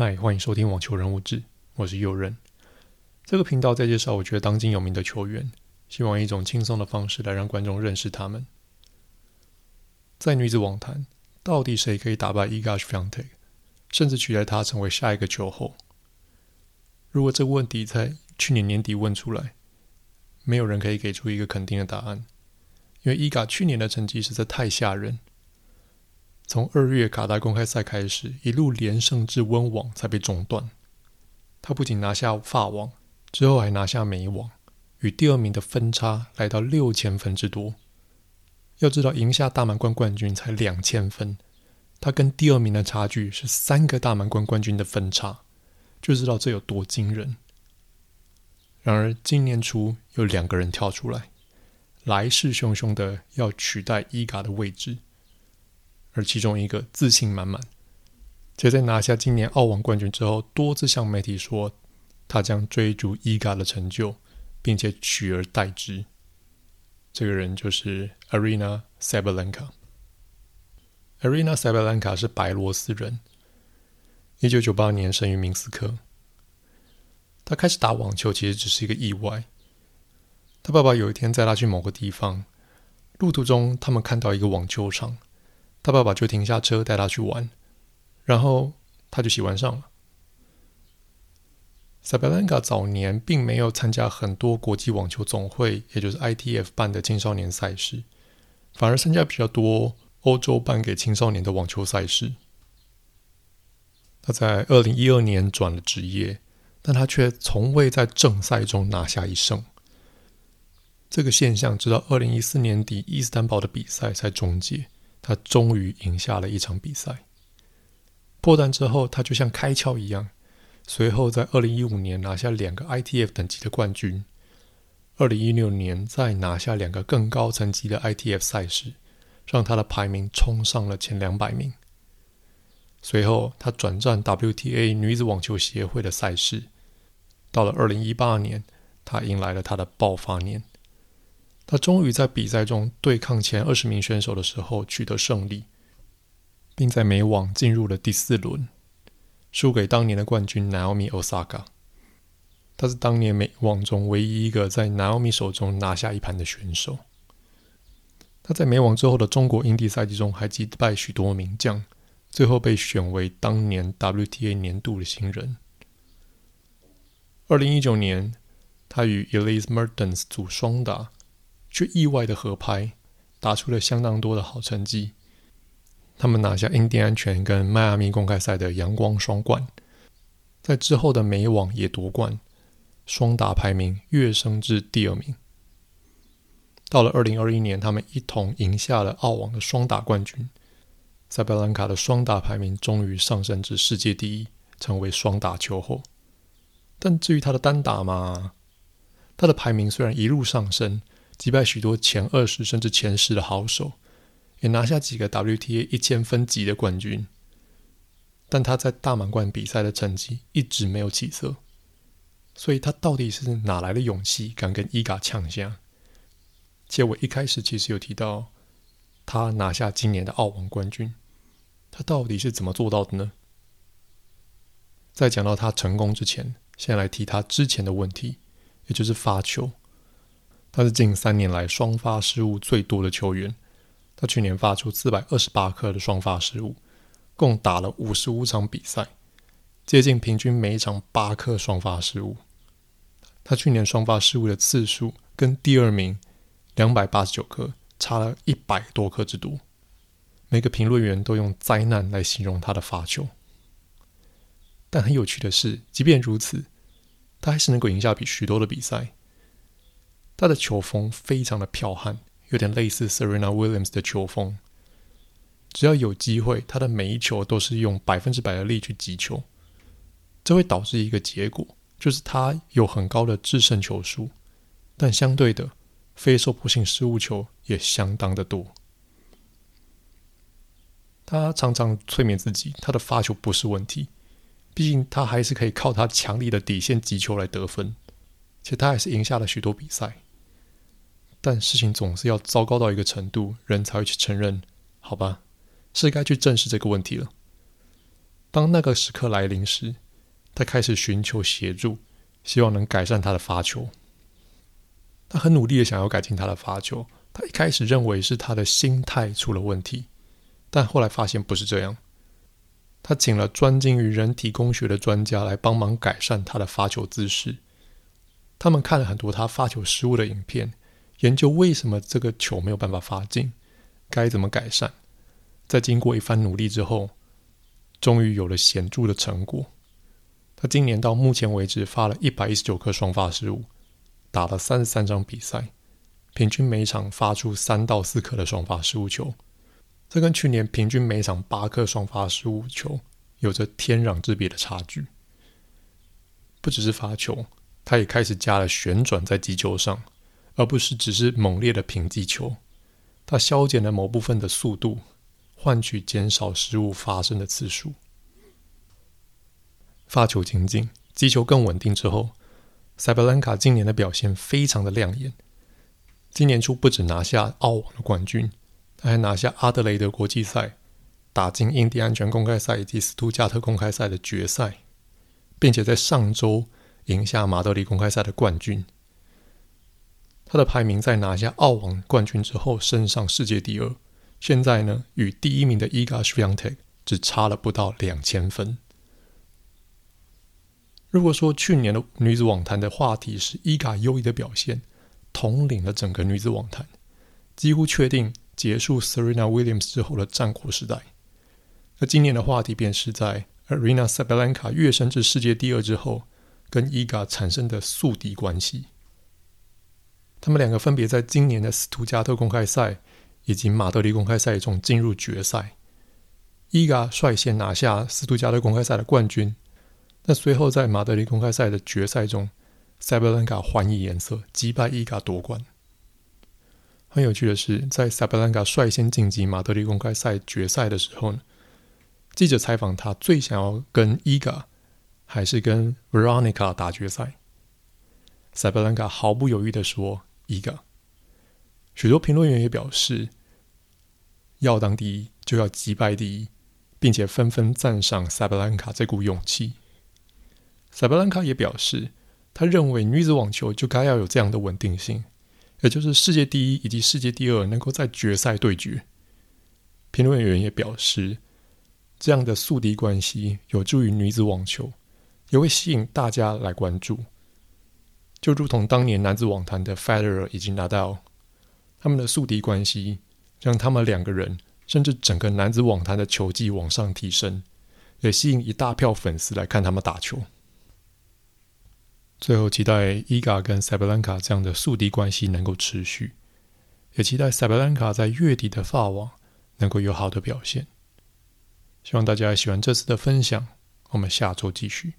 嗨，欢迎收听网球人物志，我是右任。这个频道在介绍我觉得当今有名的球员，希望以一种轻松的方式来让观众认识他们。在女子网坛，到底谁可以打败 Iga Swiatek，甚至取代他成为下一个球后？如果这个问题在去年年底问出来，没有人可以给出一个肯定的答案，因为 Iga 去年的成绩实在太吓人。从二月卡达公开赛开始，一路连胜至温网才被中断。他不仅拿下法网，之后还拿下美网，与第二名的分差来到六千分之多。要知道，赢下大满贯冠军才两千分，他跟第二名的差距是三个大满贯冠军的分差，就知道这有多惊人。然而，今年初有两个人跳出来，来势汹汹的要取代伊嘎的位置。而其中一个自信满满，且在拿下今年澳网冠军之后，多次向媒体说他将追逐伊嘎的成就，并且取而代之。这个人就是 Arena Sabalenka。Arena Sabalenka 是白罗斯人，一九九八年生于明斯克。他开始打网球其实只是一个意外。他爸爸有一天载他去某个地方，路途中他们看到一个网球场。他爸爸就停下车带他去玩，然后他就喜欢上了。萨巴兰卡早年并没有参加很多国际网球总会，也就是 ITF 办的青少年赛事，反而参加比较多欧洲办给青少年的网球赛事。他在二零一二年转了职业，但他却从未在正赛中拿下一胜。这个现象直到二零一四年底伊斯坦堡的比赛才终结。他终于赢下了一场比赛，破蛋之后，他就像开窍一样。随后在二零一五年拿下两个 ITF 等级的冠军，二零一六年再拿下两个更高层级的 ITF 赛事，让他的排名冲上了前两百名。随后他转战 WTA 女子网球协会的赛事，到了二零一八年，他迎来了他的爆发年。他终于在比赛中对抗前二十名选手的时候取得胜利，并在美网进入了第四轮，输给当年的冠军 Naomi Osaka。他是当年美网中唯一一个在 Naomi 手中拿下一盘的选手。他在美网之后的中国英地赛季中还击败许多名将，最后被选为当年 WTA 年度的新人。二零一九年，他与 Elise Mertens 组双打。却意外的合拍，打出了相当多的好成绩。他们拿下印第安全跟迈阿密公开赛的阳光双冠，在之后的美网也夺冠，双打排名跃升至第二名。到了二零二一年，他们一同赢下了澳网的双打冠军。塞巴兰卡的双打排名终于上升至世界第一，成为双打球后。但至于他的单打嘛，他的排名虽然一路上升。击败许多前二十甚至前十的好手，也拿下几个 WTA 一千分级的冠军，但他在大满贯比赛的成绩一直没有起色。所以他到底是哪来的勇气，敢跟伊嘎呛下？且我一开始其实有提到，他拿下今年的澳网冠军，他到底是怎么做到的呢？在讲到他成功之前，先来提他之前的问题，也就是发球。他是近三年来双发失误最多的球员。他去年发出四百二十八颗的双发失误，共打了五十五场比赛，接近平均每场八颗双发失误。他去年双发失误的次数跟第二名两百八十九颗差了一百多颗之多。每个评论员都用灾难来形容他的发球。但很有趣的是，即便如此，他还是能够赢下比许多的比赛。他的球风非常的剽悍，有点类似 Serena Williams 的球风。只要有机会，他的每一球都是用百分之百的力去击球，这会导致一个结果，就是他有很高的制胜球数，但相对的，非受迫性失误球也相当的多。他常常催眠自己，他的发球不是问题，毕竟他还是可以靠他强力的底线击球来得分，且他还是赢下了许多比赛。但事情总是要糟糕到一个程度，人才会去承认，好吧，是该去正视这个问题了。当那个时刻来临时，他开始寻求协助，希望能改善他的发球。他很努力的想要改进他的发球。他一开始认为是他的心态出了问题，但后来发现不是这样。他请了专精于人体工学的专家来帮忙改善他的发球姿势。他们看了很多他发球失误的影片，研究为什么这个球没有办法发进，该怎么改善。在经过一番努力之后，终于有了显著的成果。他今年到目前为止发了一百一十九颗双发失误，打了三十三场比赛，平均每场发出三到四颗的双发失误球。这跟去年平均每场八颗双发失误球有着天壤之别的差距。不只是发球，他也开始加了旋转在击球上，而不是只是猛烈的平击球。他削减了某部分的速度，换取减少失误发生的次数。发球精进，击球更稳定之后，塞巴兰卡今年的表现非常的亮眼。今年初不止拿下澳网的冠军。他还拿下阿德雷德国际赛，打进印第安全公开赛以及斯图加特公开赛的决赛，并且在上周赢下马德里公开赛的冠军。他的排名在拿下澳网冠军之后升上世界第二，现在呢，与第一名的伊嘎舒扬特只差了不到两千分。如果说去年的女子网坛的话题是伊嘎优异的表现，统领了整个女子网坛，几乎确定。结束 Serena Williams 之后的战国时代，而今年的话题便是在 Aryna Sabalenka 跃升至世界第二之后，跟 Iga 产生的宿敌关系。他们两个分别在今年的斯图加特公开赛以及马德里公开赛中进入决赛。伊 ga 率先拿下斯图加特公开赛的冠军，那随后在马德里公开赛的决赛中，Sabalenka 还以颜色，击败伊 ga 夺冠。很有趣的是，在塞巴兰卡率先晋级马德里公开赛决赛的时候呢，记者采访他最想要跟伊嘎还是跟 Veronica 打决赛，塞巴兰卡毫不犹豫地说一个。许多评论员也表示，要当第一就要击败第一，并且纷纷赞赏萨巴兰卡这股勇气。萨巴兰卡也表示，他认为女子网球就该要有这样的稳定性。也就是世界第一以及世界第二能够在决赛对决。评论员也表示，这样的宿敌关系有助于女子网球，也会吸引大家来关注。就如同当年男子网坛的 Federer 以及 Nadal，他们的宿敌关系让他们两个人甚至整个男子网坛的球技往上提升，也吸引一大票粉丝来看他们打球。最后，期待伊嘎跟塞巴兰卡这样的宿敌关系能够持续，也期待塞巴兰卡在月底的法网能够有好的表现。希望大家喜欢这次的分享，我们下周继续。